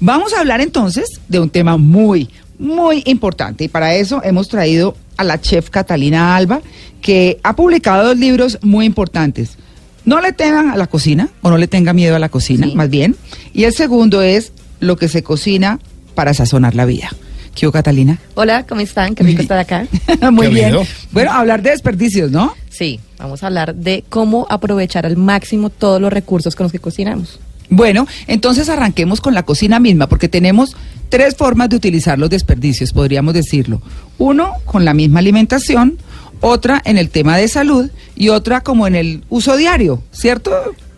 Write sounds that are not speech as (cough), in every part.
Vamos a hablar entonces de un tema muy, muy importante. Y para eso hemos traído a la chef Catalina Alba, que ha publicado dos libros muy importantes. No le teman a la cocina, o no le tenga miedo a la cocina, Sí. más bien. Y el segundo es lo que se cocina para sazonar la vida. ¿Qué hubo, Catalina? Hola, ¿cómo están? Qué rico estar acá. (laughs) muy Qué bien. lindo. Bueno, hablar de desperdicios, ¿no? Sí, vamos a hablar de cómo aprovechar al máximo todos los recursos con los que cocinamos. Bueno, entonces arranquemos con la cocina misma, porque tenemos tres formas de utilizar los desperdicios, podríamos decirlo. Uno, con la misma alimentación, otra en el tema de salud y otra como en el uso diario, ¿cierto?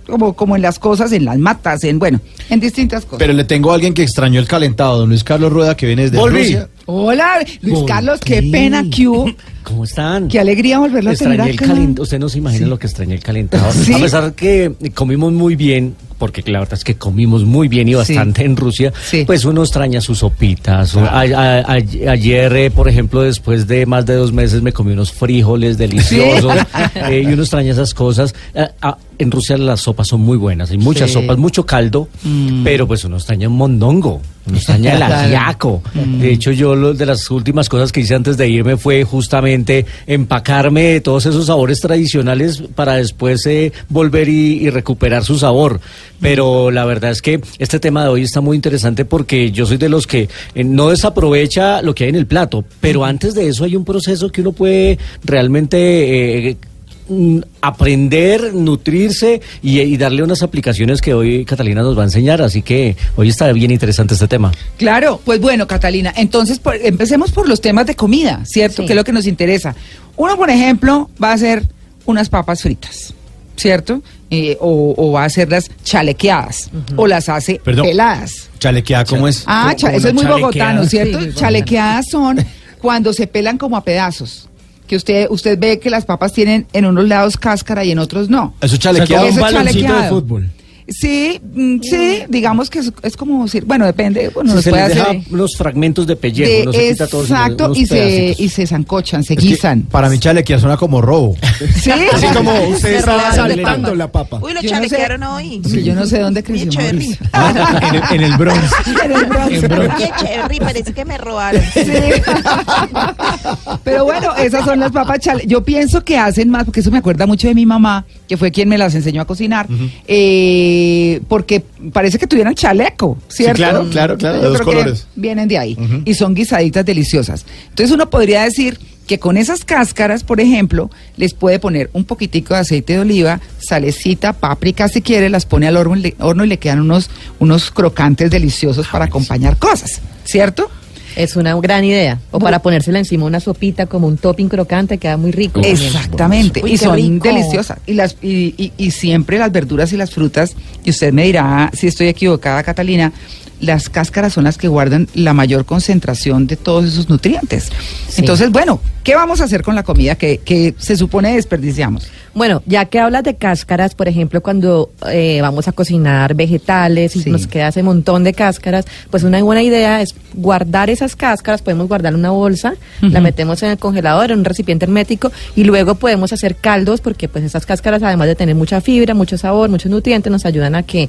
Como, como en las cosas, en las matas, en, bueno, en distintas cosas. Pero le tengo a alguien que extrañó el calentado, don Luis Carlos Rueda, que viene desde Volví. Rusia. Hola, Luis ¿Por Carlos, qué pena (laughs) que hubo. ¿Cómo están? Qué alegría volverlo a tener Extrañé el acá. calentado. Usted no se imagina Sí. lo que extrañé el calentado. Sí. A pesar que comimos muy bien, porque la verdad es que comimos muy bien y Sí. bastante en Rusia, Sí. pues uno extraña sus sopitas. a- a- ayer, eh, por ejemplo, después de más de dos meses me comí unos frijoles deliciosos (laughs) eh, y uno extraña esas cosas. Eh, ah, en Rusia las sopas son muy buenas, hay muchas Sí. sopas, mucho caldo, pero pues uno extraña un mondongo, uno extraña el (laughs) ajiaco. De hecho, yo lo, de las últimas cosas que hice antes de irme fue justamente empacarme de todos esos sabores tradicionales para después eh, volver y, y recuperar su sabor. Pero la verdad es que este tema de hoy está muy interesante porque yo soy de los que eh, no desaprovecha lo que hay en el plato, pero antes de eso hay un proceso que uno puede realmente... eh, mm, aprender, nutrirse y, y darle unas aplicaciones que hoy Catalina nos va a enseñar, así que hoy está bien interesante este tema. Claro, pues bueno, Catalina, entonces por- empecemos por los temas de comida, ¿cierto? Sí. Que es lo que nos interesa. Uno, por ejemplo, va a hacer unas papas fritas, ¿cierto? Eh, o, o va a hacerlas chalequeadas, o las hace Perdón. peladas. Chalequeada, ¿cómo es? Ah, ¿Cómo- cha- cómo eso es muy bogotano, ¿cierto? Sí, muy chalequeadas son cuando se pelan como a pedazos. Que usted, usted ve que las papas tienen en unos lados cáscara y en otros no. Eso es O sea, chalequeado. Eso un es baloncito de chalequeado. fútbol. Sí, mm, sí, digamos que es, es como, decir- bueno, depende, bueno, Si nos se puede les hacer... deja unos fragmentos de pellejo, de- no se quita todo. sino exacto, unos y se, y se zancochan, se Es que guisan. Para mí chalequear suena como robo. Sí, (laughs) Así como usted la saltando papa. la papa. Uy, lo Yo no sé- chalequearon hoy. Sí, yo no sé dónde creció (laughs) en, el, en el Bronx. (laughs) En el Bronx. Qué chévere, parece que me robaron. Sí. Pero bueno, esas son las papas chale. Yo pienso que hacen más, porque eso me acuerda mucho de mi mamá, que fue quien me las enseñó a cocinar, eh, porque parece que tuvieran chaleco, ¿cierto? claro, claro, claro, de que colores. Vienen de ahí y son guisaditas deliciosas. Entonces uno podría decir que con esas cáscaras, por ejemplo, les puede poner un poquitico de aceite de oliva, salecita, páprica si quiere, las pone al horno, y le- horno y le quedan unos, unos crocantes deliciosos para acompañar cosas, ¿cierto? Es una gran idea. O para ponérsela encima una sopita como un topping crocante, queda muy rico. Exactamente, Uy, y son rico. deliciosas. Y, las, y, y- y siempre las verduras y las frutas, y usted me dirá si estoy equivocada, Catalina, las cáscaras son las que guardan la mayor concentración de todos esos nutrientes. Sí. Entonces, bueno, ¿qué vamos a hacer con la comida que, que se supone desperdiciamos? Bueno, ya que hablas de cáscaras, por ejemplo, cuando eh, vamos a cocinar vegetales y Sí. nos queda ese montón de cáscaras, pues una buena idea es guardar esas cáscaras, podemos guardar en una bolsa, la metemos en el congelador, en un recipiente hermético y luego podemos hacer caldos porque pues esas cáscaras además de tener mucha fibra, mucho sabor, muchos nutrientes, nos ayudan a que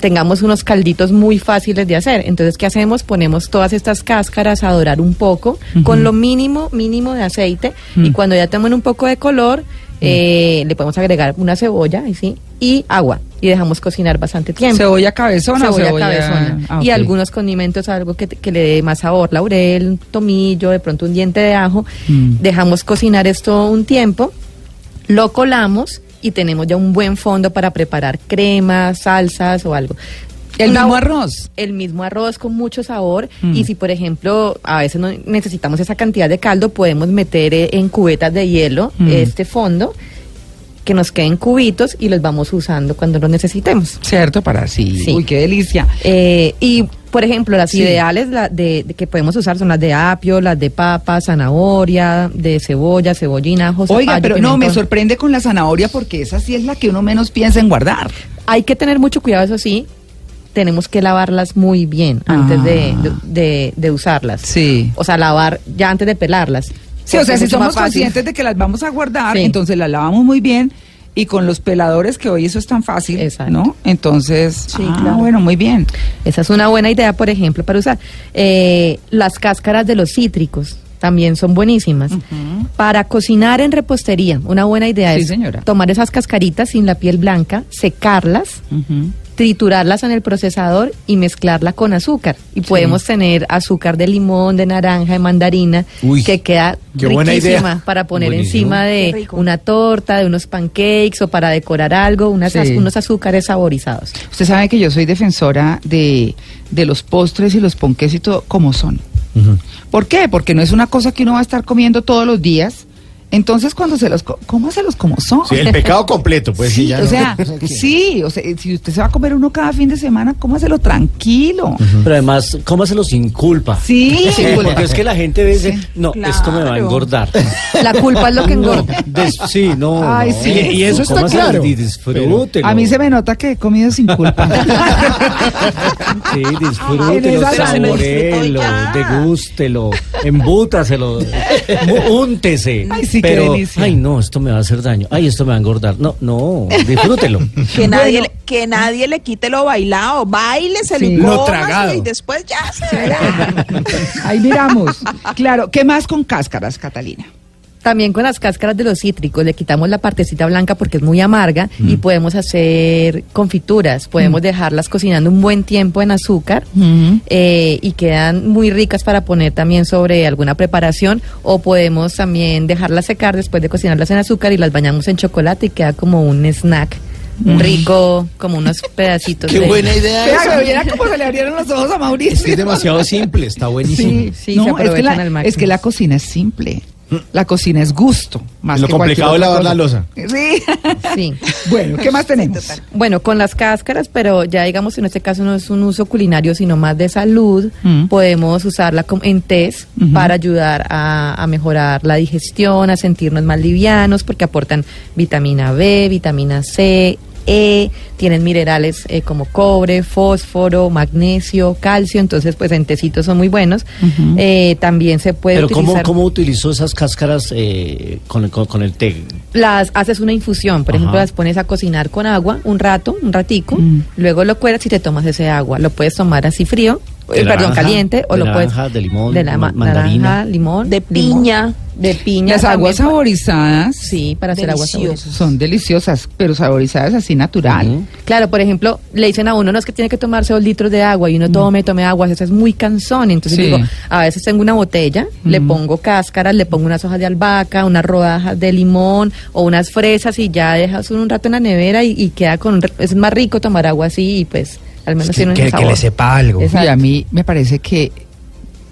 tengamos unos calditos muy fáciles de hacer. Entonces, ¿qué hacemos? Ponemos todas estas cáscaras a dorar un poco con lo mínimo, mínimo de aceite y cuando ya tomen un poco de color, eh, le podemos agregar una cebolla y sí y agua y dejamos cocinar bastante tiempo. ¿Cebolla cabezona Cebolla cabezona. Ah, Y algunos condimentos, algo que, que le dé más sabor, laurel, un tomillo, de pronto un diente de ajo. Mm. Dejamos cocinar esto un tiempo, lo colamos y tenemos ya un buen fondo para preparar cremas, salsas o algo. ¿El Una- mismo arroz? El mismo arroz con mucho sabor. Mm. Y si, por ejemplo, a veces no necesitamos esa cantidad de caldo, podemos meter eh, en cubetas de hielo Mm. este fondo que nos queden cubitos y los vamos usando cuando los necesitemos. Cierto, para sí. Sí. Uy, qué delicia. Eh, y, por ejemplo, las Sí. ideales la- de, de que podemos usar son las de apio, las de papa, zanahoria, de cebolla, cebollina, ajo, Oiga, zapallo, pero no, me sorprende con la zanahoria porque esa sí es la que uno menos piensa en guardar. Hay que tener mucho cuidado, eso sí. Tenemos que lavarlas muy bien antes de, Ah. de, de- de usarlas. Sí. O sea, lavar ya antes de pelarlas. Sí, o sea, si somos conscientes de que las vamos a guardar, Sí. entonces las lavamos muy bien y con los peladores que hoy eso es tan fácil, Exacto. ¿no? Entonces, Sí, ah, claro. bueno, muy bien. Esa es una buena idea, por ejemplo, para usar. Eh, las cáscaras de los cítricos también son buenísimas. Para cocinar en repostería, una buena idea Sí, es señora. tomar esas cascaritas sin la piel blanca, secarlas. Triturarlas en el procesador y mezclarla con azúcar. Y podemos tener azúcar de limón, de naranja, de mandarina, Uy, que queda qué buena riquísima idea. para poner Buenísimo. encima de una torta, de unos pancakes o para decorar algo, unas Sí. az- unos azúcares saborizados. Usted sabe que yo soy defensora de, de los postres y los ponques y todo como son. ¿Por qué? Porque no es una cosa que uno va a estar comiendo todos los días. Entonces, cuando se los... co- cómaselos como son. Sí, el pecado completo, pues sí, ya o no. sea, sí, o sea, si usted se va a comer uno cada fin de semana, cómaselo tranquilo. Pero además, cómaselo sin culpa. Sí, (laughs) Sí, porque es que la gente ve, dice, no, claro. esto me va a engordar. (laughs) La culpa es lo que engorda. Des- sí, no. (laughs) Ay, no. sí. Y- y eso está claro. Disfrútelo. A mí se me nota que he comido sin culpa. Sí, disfrútelo, saborelo, degústelo, embútaselo, úntese. Ay, sí, Pero, delicia. ay, no, esto me va a hacer daño. Ay, esto me va a engordar. No, no, disfrútelo. (laughs) Que nadie, le- que nadie le quite lo bailado. Sí. y Lo cómaselo tragado. y después ya se verá. (laughs) Ahí miramos. Claro, ¿qué más con cáscaras, Catalina? También con las cáscaras de los cítricos le quitamos la partecita blanca porque es muy amarga y podemos hacer confituras, podemos dejarlas cocinando un buen tiempo en azúcar Ujú. eh, y quedan muy ricas para poner también sobre alguna preparación o podemos también dejarlas secar después de cocinarlas en azúcar y las bañamos en chocolate y queda como un snack rico, como unos (laughs) pedacitos Qué de... buena idea esa. que viera cómo se le abrieron los ojos a Es Mauricio. que es demasiado simple, está buenísimo. Sí, Sí, se no, es que, aprovechan la, al máximo. es que la cocina es simple. La cocina es gusto. Más Lo que complicado es lavar la cosa. Sí. Sí. (laughs) bueno, ¿qué más tenemos? Bueno, con las cáscaras, pero ya digamos en este caso no es un uso culinario, sino más de salud, Mm. podemos usarla en test para ayudar a, a mejorar la digestión, a sentirnos más livianos, porque aportan vitamina B, vitamina C, E, tienen minerales eh, como cobre, fósforo, magnesio, calcio, entonces pues en tecitos son muy buenos. Eh, también se puede Pero ¿cómo, utilizar... ¿cómo utilizó esas cáscaras eh, con, el- con, con el té? las haces una infusión, por Ajá. ejemplo, las pones a cocinar con agua un rato, un ratico, Mm. luego lo cuelas y te tomas ese agua. Lo puedes tomar así frío, De eh, perdón, naranja, caliente, o de lo puedes naranja, de limón, de la ma- ma- mandarina. naranja, limón, De limón, piña. De piña. Las aguas también. saborizadas Sí, para hacer aguas saborizadas. son deliciosas, pero saborizadas así natural. Claro, por ejemplo, le dicen a uno, no es que tiene que tomarse dos litros de agua y uno tome, tome agua, eso es muy cansón. Entonces. Sí. digo, a veces tengo una botella, le pongo cáscaras, le pongo unas hojas de albahaca, unas rodajas de limón o unas fresas y ya dejas un rato en la nevera y, y queda con, es más rico tomar agua así y pues al menos que, tiene un que- que sabor. le sepa algo. Exacto. Y a mí me parece que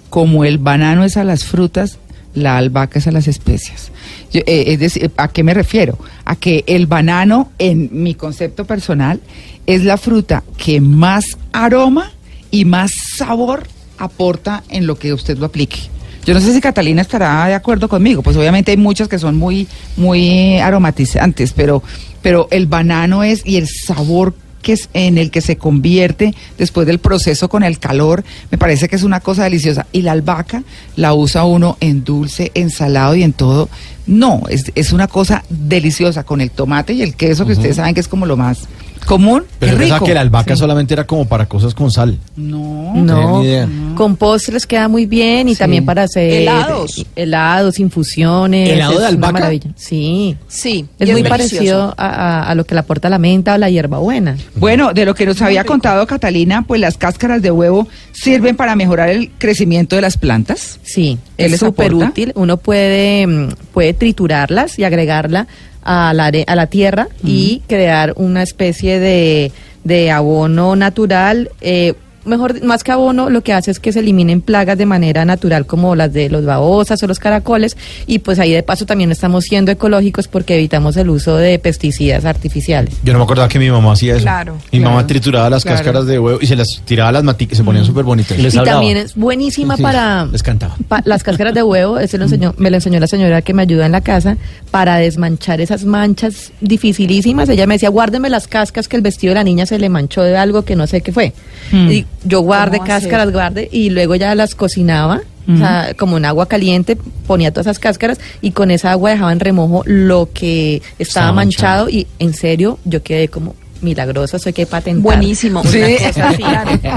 como el banano es a las frutas, la albahaca es a las especias. Eh, es decir, ¿a qué me refiero? A que el banano, en mi concepto personal, es la fruta que más aroma y más sabor aporta en lo que usted lo aplique. Yo no sé si Catalina estará de acuerdo conmigo, pues obviamente hay muchas que son muy, muy aromatizantes, pero, pero el banano es y el sabor que es en el que se convierte después del proceso con el calor, me parece que es una cosa deliciosa. Y la albahaca la usa uno en dulce, en salado y en todo. No, es, es una cosa deliciosa con el tomate y el queso, que ustedes saben que es como lo más común. Pero rico. que la albahaca Sí. solamente era como para cosas con sal. No. tenía No, ni idea. con postres queda muy bien y Sí. también para hacer Helados. helados, infusiones. ¿Helado es de una albahaca? maravilla. Sí, Sí. es muy parecido a, a- a lo que le aporta la menta o la hierbabuena. Bueno, de lo que nos había contado Catalina, pues las cáscaras de huevo sirven para mejorar el crecimiento de las plantas. Sí, ¿Qué es súper útil. Uno puede, mm, puede triturarlas y agregarla a la, a la tierra y crear una especie de, de abono natural. eh, mejor, más que abono, lo que hace es que se eliminen plagas de manera natural como las de los babosas o los caracoles y pues ahí de paso también estamos siendo ecológicos porque evitamos el uso de pesticidas artificiales. Yo no me acordaba que mi mamá hacía eso. Claro, Mi claro, mamá trituraba las claro. cáscaras de huevo y se las tiraba a las maticas, se ponían súper bonitas. Les y hablaba. también es buenísima Sí, para les cantaba. pa- las cáscaras de huevo, ese lo enseñó, me lo enseñó la señora que me ayuda en la casa para desmanchar esas manchas dificilísimas. Ella me decía, guárdeme las cascas que el vestido de la niña se le manchó de algo que no sé qué fue. Mm. Y yo guardé cáscaras, guardé y luego ya las cocinaba. O sea, como en agua caliente, ponía todas esas cáscaras y con esa agua dejaba en remojo lo que estaba Estaba manchado. manchado. y en serio yo quedé como milagrosa, soy que patentar. Buenísimo. Sí. cosa.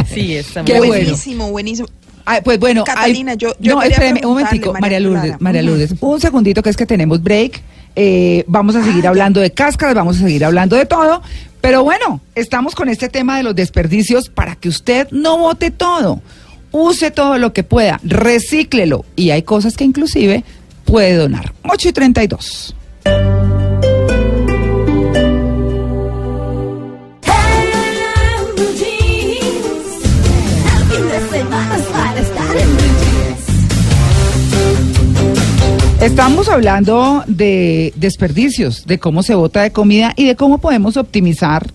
(laughs) Sí, está Qué bueno. buenísimo, buenísimo. Ay, pues bueno, Catalina, hay- yo- yo no, quería espéreme, un momentico, María Lourdes, Clara. María. Lourdes, un segundito que es que tenemos break. eh, vamos a seguir Ah, hablando de cáscaras, vamos a seguir hablando de todo, pero bueno, estamos con este tema de los desperdicios para que usted no bote todo, use todo lo que pueda, recíclelo y hay cosas que inclusive puede donar. 8 y 32. Estamos hablando de desperdicios, de cómo se bota de comida y de cómo podemos optimizar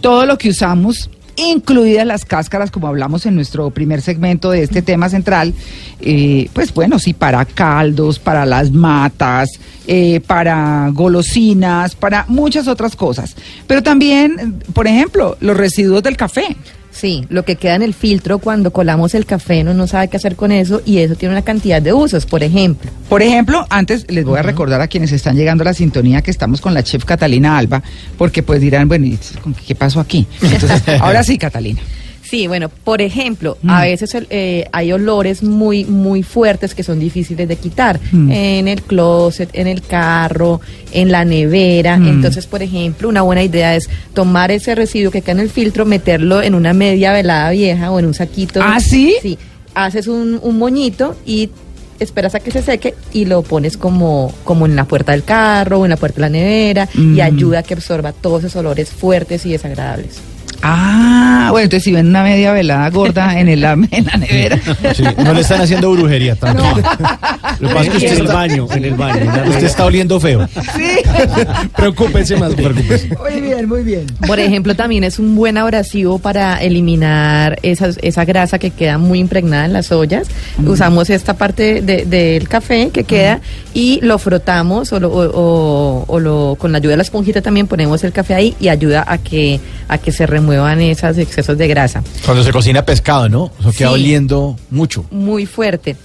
todo lo que usamos, incluidas las cáscaras, como hablamos en nuestro primer segmento de este tema central. Eh, pues bueno, sí, para caldos, para las matas, eh, para golosinas, para muchas otras cosas. Pero también, por ejemplo, los residuos del café. Sí, lo que queda en el filtro cuando colamos el café, uno no sabe qué hacer con eso y eso tiene una cantidad de usos, por ejemplo. Por ejemplo, antes les voy a recordar a quienes están llegando a la sintonía que estamos con la chef Catalina Alba, porque pues dirán, bueno, ¿y con ¿qué pasó aquí? Entonces, (laughs) ahora sí, Catalina. Sí, bueno, por ejemplo, Mm. a veces el- eh, hay olores muy, muy fuertes que son difíciles de quitar Mm. en el closet, en el carro, en la nevera. Mm. Entonces, por ejemplo, una buena idea es tomar ese residuo que queda en el filtro, meterlo en una media velada vieja o en un saquito. ¿Ah, sí? Sí, haces un, un moñito y esperas a que se seque y lo pones como, como en la puerta del carro o en la puerta de la nevera Mm. y ayuda a que absorba todos esos olores fuertes y desagradables. Ah, bueno, entonces si ven una media velada gorda en, el, (laughs) en la nevera. Sí, no le están haciendo brujería tampoco. Lo que pasa es que en usted el está, baño, en el baño. en usted está oliendo feo. Sí. (laughs) Preocúpense más, preocúpense. Muy bien, muy bien. Por ejemplo, también es un buen abrasivo para eliminar esas, esa grasa que queda muy impregnada en las ollas. Usamos esta parte de- del café que queda y lo frotamos o, lo- o- o- o lo, con la ayuda de la esponjita también ponemos el café ahí y ayuda a que, a que se remuevan esos excesos de grasa. Cuando se cocina pescado, ¿no? Eso queda Sí. oliendo mucho. Muy fuerte.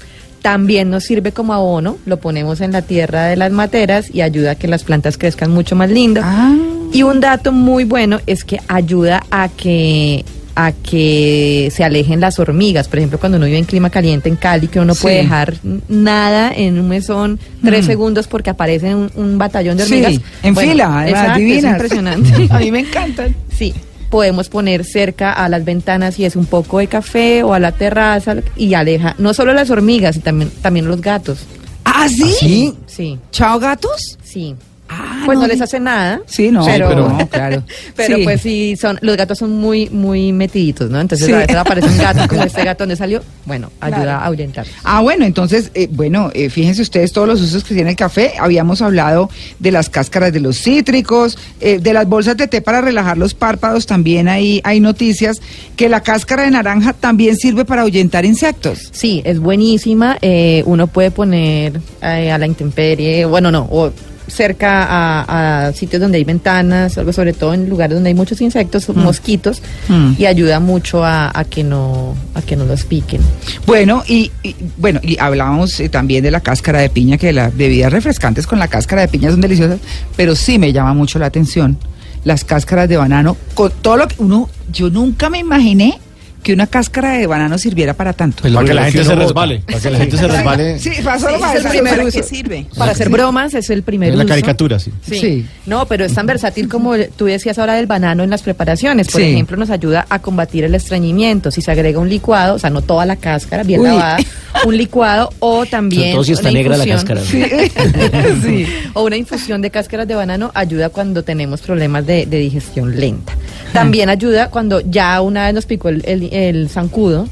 También nos sirve como abono, lo ponemos en la tierra de las materas y ayuda a que las plantas crezcan mucho más lindo. Ah. Y un dato muy bueno es que ayuda a que a que se alejen las hormigas. Por ejemplo, cuando uno vive en clima caliente en Cali, que uno no Sí. puede dejar nada en un mesón tres Mm. segundos porque aparece un, un batallón de Sí, hormigas. en fila, además, exacto, es divinas. impresionante. (laughs) A mí me encantan. Sí, podemos poner cerca a las ventanas y es un poco de café o a la terraza y aleja no solo las hormigas, y también, también los gatos. ¿Ah, sí? ¿Sí? Sí, ¿Chao, gatos? sí. Ah, Pues no, les hace nada. Sí, no, pero, pero- no, (laughs) claro. pero Sí. pues sí, son, los gatos son muy, muy metiditos, ¿no? Entonces Sí. a veces aparece un gato como (laughs) este gato donde salió, bueno, ayuda Claro. a ahuyentar. Ah, bueno, entonces, eh, bueno, eh, fíjense ustedes todos los usos que tiene el café. Habíamos hablado de las cáscaras de los cítricos, eh, de las bolsas de té para relajar los párpados. También hay, hay noticias que la cáscara de naranja también sirve para ahuyentar insectos. Sí, es buenísima. eh, uno puede poner eh, a la intemperie, bueno, no, o cerca a, a sitios donde hay ventanas, algo sobre todo en lugares donde hay muchos insectos, mosquitos, Mm. y ayuda mucho a, a que no a que no los piquen. Bueno, y, y- bueno, y hablábamos eh, también de la cáscara de piña, que las bebidas refrescantes con la cáscara de piña son deliciosas, pero sí me llama mucho la atención las cáscaras de banano, con todo lo que uno, yo nunca me imaginé que una cáscara de banano sirviera para tanto. Para que la gente se resbale. Para que la gente se resbale. Sí, para solo Sí, para es el eso. primer Para uso. hacer bromas es el primer En la uso. caricatura, sí. Sí. Sí. No, pero es tan versátil como tú decías ahora del banano en las preparaciones. Por Sí. ejemplo, nos ayuda a combatir el estreñimiento. Si se agrega un licuado, o sea, no toda la cáscara, bien Uy. lavada, un licuado o también Sobre todo si está una negra la cáscara. ¿no? (laughs) Sí. o una infusión de cáscaras de banano ayuda cuando tenemos problemas de, de digestión lenta. También ayuda cuando ya una vez nos picó el, el- el zancudo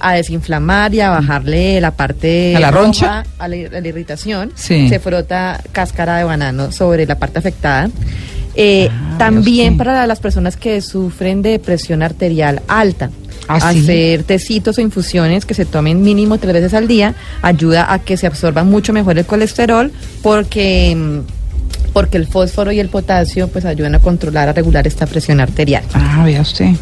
a desinflamar y a bajarle la parte ¿A la roja, roncha? a la, a la irritación. Sí. Se frota cáscara de banano sobre la parte afectada. Eh, Ah, también Dios para las personas que sufren de presión arterial alta. ¿Ah, sí? hacer tecitos o infusiones que se tomen mínimo tres veces al día ayuda a que se absorba mucho mejor el colesterol porque mm, porque el fósforo y el potasio pues ayudan a controlar a regular esta presión arterial Ah, vea usted.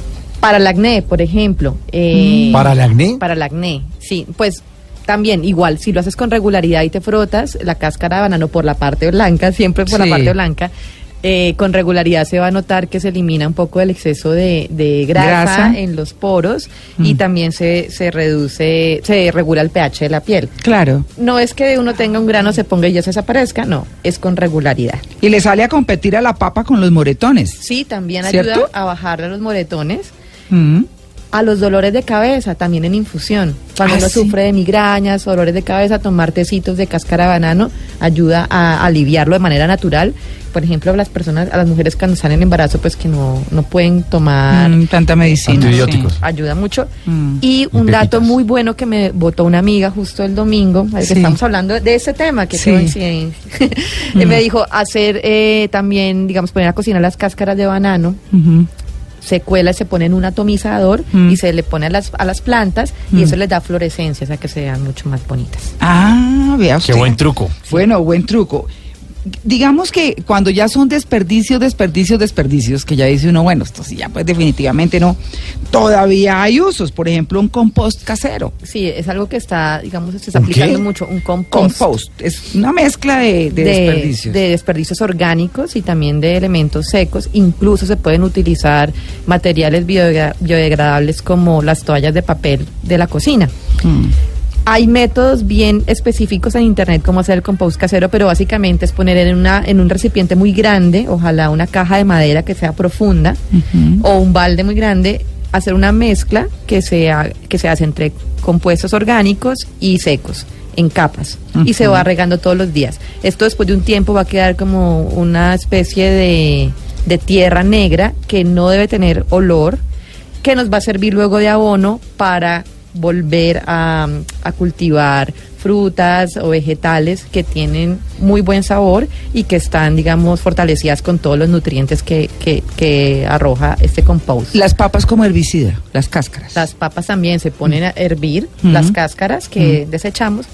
Para el acné por ejemplo eh, ¿Para el acné? para el acné sí pues también igual si lo haces con regularidad y te frotas la cáscara de banano por la parte blanca siempre por Sí. la parte blanca eh, con regularidad se va a notar que se elimina un poco el exceso de, de grasa, Grasa. en los poros y Mm. también se, se reduce, se regula el pH de la piel. Claro. No es que uno tenga un grano, se ponga y ya se desaparezca, no, es con regularidad. Y le sale a competir a la papa con los moretones. Sí, también ¿Cierto? ayuda a bajarle los moretones, Mm. a los dolores de cabeza, también en infusión. Cuando Ah, uno sí. sufre de migrañas, dolores de cabeza, tomar tecitos de cáscara de banano ayuda a aliviarlo de manera natural. Por ejemplo, a las personas, a las mujeres cuando están en embarazo, pues que no, no pueden tomar Mm, tanta medicina. Antibióticos. sí. ayuda mucho. Mm. Y un Y dato muy bueno que me votó una amiga justo el domingo, al que Sí. estamos hablando de ese tema, que Sí. coincidencia. (laughs) Me dijo hacer eh, también, digamos, poner a cocinar las cáscaras de banano, Ujú. Se cuela, se pone en un atomizador Mm. y se le pone a las, a las plantas Mm. y eso les da florescencia, o sea que sean mucho más bonitas. Ah, vea usted. Qué buen truco. Bueno, buen truco. Digamos que cuando ya son desperdicios, desperdicios, desperdicios, que ya dice uno, bueno, esto sí ya pues definitivamente no, todavía hay usos, por ejemplo, un compost casero. Sí, es algo que está, digamos, se está ¿Un aplicando qué? mucho, un compost. Compost, es una mezcla de, de desperdicios. de desperdicios orgánicos y también de elementos secos. Incluso se pueden utilizar materiales biodegra- biodegradables como las toallas de papel de la cocina. Mm. Hay métodos bien específicos en internet como hacer el compost casero, pero básicamente es poner en una en un recipiente muy grande, ojalá una caja de madera que sea profunda o un balde muy grande, hacer una mezcla que sea que se hace entre compuestos orgánicos y secos en capas y se va regando todos los días. Esto después de un tiempo va a quedar como una especie de, de tierra negra que no debe tener olor, que nos va a servir luego de abono para volver a, a cultivar frutas o vegetales que tienen muy buen sabor y que están, digamos, fortalecidas con todos los nutrientes que, que, que arroja este compost. Las papas como herbicida, las cáscaras. Las papas también se ponen a hervir, las cáscaras que desechamos,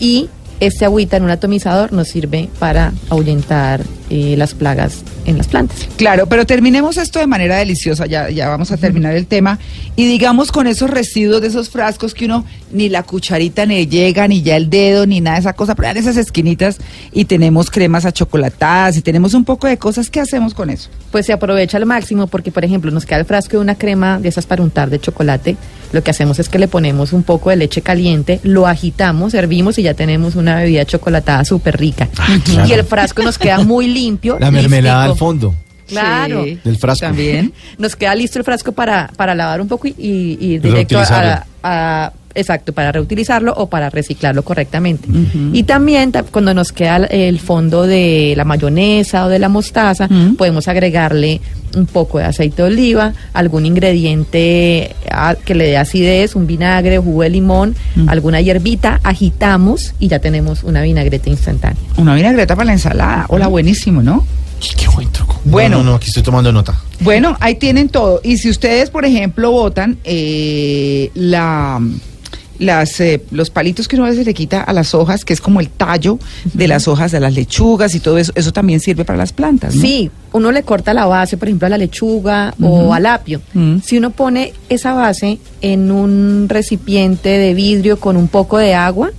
y este agüita en un atomizador nos sirve para ahuyentar eh, las plagas en las plantas. Claro, pero terminemos esto de manera deliciosa, ya, ya vamos a terminar el tema. Y digamos con esos residuos de esos frascos que uno ni la cucharita ni llega, ni ya el dedo, ni nada de esa cosa, pero en esas esquinitas y tenemos cremas achocolatadas y tenemos un poco de cosas, ¿qué hacemos con eso? Pues se aprovecha al máximo porque, por ejemplo, nos queda el frasco de una crema de esas para untar de chocolate. Lo que hacemos es que le ponemos un poco de leche caliente, lo agitamos, servimos y ya tenemos una bebida chocolatada súper rica. claro. Y el frasco nos queda muy limpio. La mermelada listico. al fondo. Claro. Sí, Del frasco. También. Nos queda listo el frasco para, para lavar un poco y, y- y ir directo a, a- Exacto, para reutilizarlo o para reciclarlo correctamente. Y también ta- cuando nos queda el- fondo de la mayonesa o de la mostaza, podemos agregarle un poco de aceite de oliva, algún ingrediente que le dé acidez, un vinagre, jugo de limón, alguna hierbita, agitamos y ya tenemos una vinagreta instantánea. Una vinagreta para la ensalada. Hola, buenísimo, ¿no? Qué buen truco. Bueno. No, no, no, aquí estoy tomando nota. Bueno, ahí tienen todo. Y si ustedes, por ejemplo, votan eh, la las eh, los palitos que uno a veces le quita a las hojas, que es como el tallo de las hojas de las lechugas y todo eso, eso también sirve para las plantas, ¿no? Sí, uno le corta la base, por ejemplo, a la lechuga o al apio. Si uno pone esa base en un recipiente de vidrio con un poco de agua,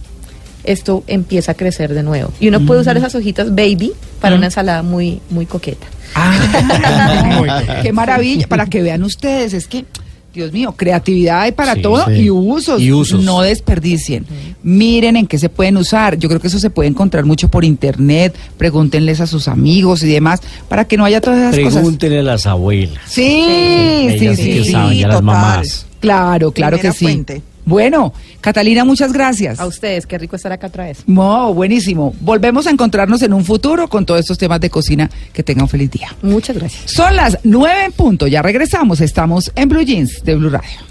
esto empieza a crecer de nuevo. Y uno puede usar esas hojitas baby para una ensalada muy, muy coqueta. Ah, (laughs) (laughs) qué maravilla, para que vean ustedes, es que, Dios mío, creatividad hay para Sí, todo sí. y usos. Y usos. No desperdicien. Miren en qué se pueden usar. Yo creo que eso se puede encontrar mucho por internet. Pregúntenles a sus amigos y demás, para que no haya todas esas cosas. Pregúntenle a las abuelas. Sí, sí, Ellas sí, sí que sí, saben, ya las mamás. Claro, claro Primera que sí. fuente. Bueno, Catalina, muchas gracias. A ustedes, qué rico estar acá otra vez. No, buenísimo. Volvemos a encontrarnos en un futuro con todos estos temas de cocina. Que tengan un feliz día. Muchas gracias. Son las nueve en punto. Ya regresamos. Estamos en Blue Jeans de Blue Radio.